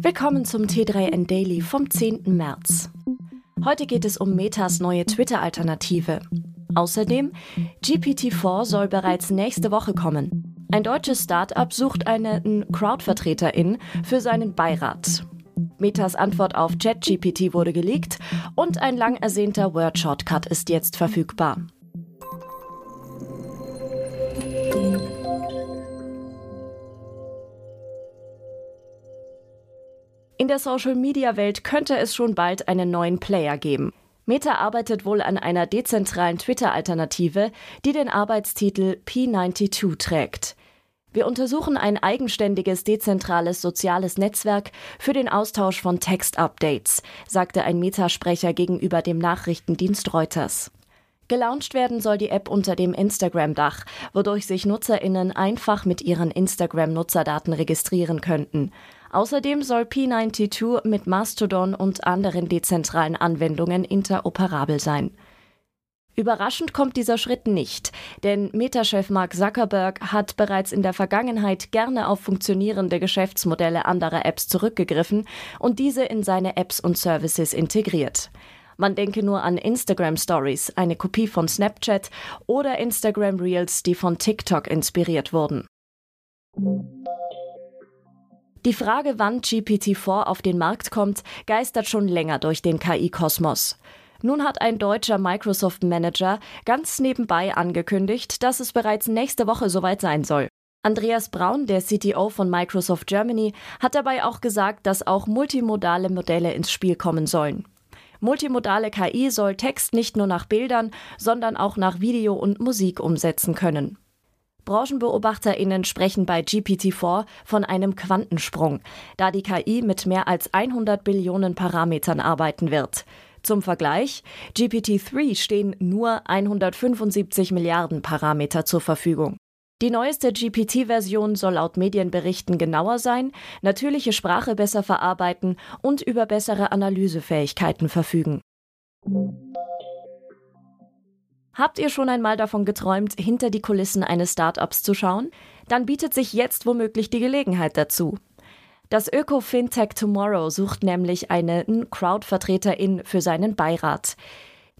Willkommen zum T3N Daily vom 10. März. Heute geht es um Metas neue Twitter-Alternative. Außerdem, GPT-4 soll bereits nächste Woche kommen. Ein deutsches Start-up sucht einen Crowd-Vertreterin für seinen Beirat. Metas Antwort auf ChatGPT wurde geleakt und ein lang ersehnter Word-Shortcut ist jetzt verfügbar. In der Social-Media-Welt könnte es schon bald einen neuen Player geben. Meta arbeitet wohl an einer dezentralen Twitter-Alternative, die den Arbeitstitel P92 trägt. Wir untersuchen ein eigenständiges, dezentrales soziales Netzwerk für den Austausch von Textupdates, sagte ein Meta-Sprecher gegenüber dem Nachrichtendienst Reuters. Gelauncht werden soll die App unter dem Instagram-Dach, wodurch sich NutzerInnen einfach mit ihren Instagram-Nutzerdaten registrieren könnten. Außerdem soll P92 mit Mastodon und anderen dezentralen Anwendungen interoperabel sein. Überraschend kommt dieser Schritt nicht, denn Meta-Chef Mark Zuckerberg hat bereits in der Vergangenheit gerne auf funktionierende Geschäftsmodelle anderer Apps zurückgegriffen und diese in seine Apps und Services integriert. Man denke nur an Instagram Stories, eine Kopie von Snapchat oder Instagram Reels, die von TikTok inspiriert wurden. Die Frage, wann GPT-4 auf den Markt kommt, geistert schon länger durch den KI-Kosmos. Nun hat ein deutscher Microsoft-Manager ganz nebenbei angekündigt, dass es bereits nächste Woche soweit sein soll. Andreas Braun, der CTO von Microsoft Germany, hat dabei auch gesagt, dass auch multimodale Modelle ins Spiel kommen sollen. Multimodale KI soll Text nicht nur nach Bildern, sondern auch nach Video und Musik umsetzen können. BranchenbeobachterInnen sprechen bei GPT-4 von einem Quantensprung, da die KI mit mehr als 100 Billionen Parametern arbeiten wird. Zum Vergleich, GPT-3 stehen nur 175 Milliarden Parameter zur Verfügung. Die neueste GPT-Version soll laut Medienberichten genauer sein, natürliche Sprache besser verarbeiten und über bessere Analysefähigkeiten verfügen. Habt ihr schon einmal davon geträumt, hinter die Kulissen eines Startups zu schauen? Dann bietet sich jetzt womöglich die Gelegenheit dazu. Das Öko-Fintech Tomorrow sucht nämlich eine Crowd-Vertreterin für seinen Beirat.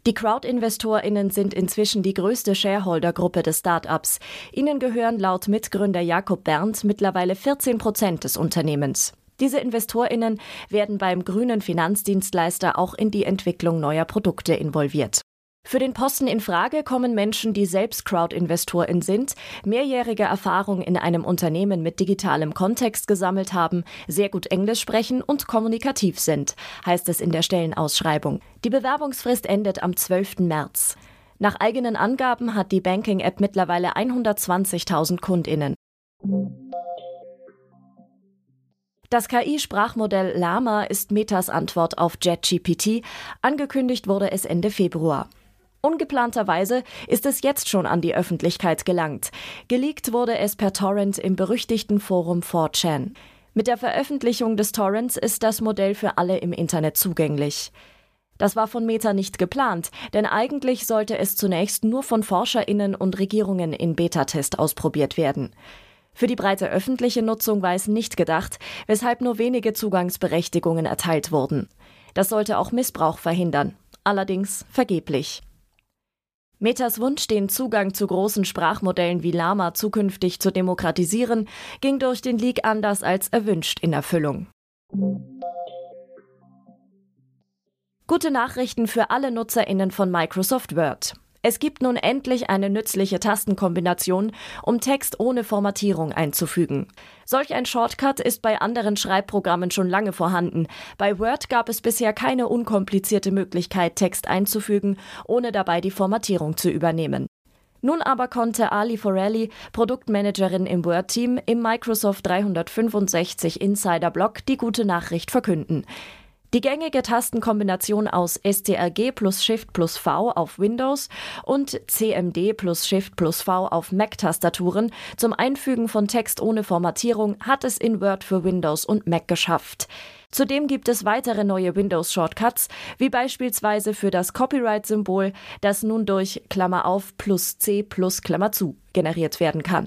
Die Crowd-InvestorInnen sind inzwischen die größte Shareholder-Gruppe des Startups. Ihnen gehören laut Mitgründer Jakob Berndt mittlerweile 14 Prozent des Unternehmens. Diese InvestorInnen werden beim grünen Finanzdienstleister auch in die Entwicklung neuer Produkte involviert. Für den Posten in Frage kommen Menschen, die selbst Crowd-Investorin sind, mehrjährige Erfahrung in einem Unternehmen mit digitalem Kontext gesammelt haben, sehr gut Englisch sprechen und kommunikativ sind, heißt es in der Stellenausschreibung. Die Bewerbungsfrist endet am 12. März. Nach eigenen Angaben hat die Banking-App mittlerweile 120.000 KundInnen. Das KI-Sprachmodell Lama ist Metas Antwort auf JetGPT. Angekündigt wurde es Ende Februar. Ungeplanterweise ist es jetzt schon an die Öffentlichkeit gelangt. Geleakt wurde es per Torrent im berüchtigten Forum 4chan. Mit der Veröffentlichung des Torrents ist das Modell für alle im Internet zugänglich. Das war von Meta nicht geplant, denn eigentlich sollte es zunächst nur von Forscherinnen und Regierungen in Beta-Test ausprobiert werden. Für die breite öffentliche Nutzung war es nicht gedacht, weshalb nur wenige Zugangsberechtigungen erteilt wurden. Das sollte auch Missbrauch verhindern, allerdings vergeblich. Metas Wunsch, den Zugang zu großen Sprachmodellen wie Lama zukünftig zu demokratisieren, ging durch den Leak anders als erwünscht in Erfüllung. Gute Nachrichten für alle Nutzerinnen von Microsoft Word. Es gibt nun endlich eine nützliche Tastenkombination, um Text ohne Formatierung einzufügen. Solch ein Shortcut ist bei anderen Schreibprogrammen schon lange vorhanden. Bei Word gab es bisher keine unkomplizierte Möglichkeit, Text einzufügen, ohne dabei die Formatierung zu übernehmen. Nun aber konnte Ali Forelli, Produktmanagerin im Word-Team, im Microsoft 365 Insider Blog die gute Nachricht verkünden. Die gängige Tastenkombination aus STRG plus Shift plus V auf Windows und CMD plus Shift plus V auf Mac-Tastaturen zum Einfügen von Text ohne Formatierung hat es in Word für Windows und Mac geschafft. Zudem gibt es weitere neue Windows-Shortcuts, wie beispielsweise für das Copyright-Symbol, das nun durch Klammer auf plus C plus Klammer zu generiert werden kann.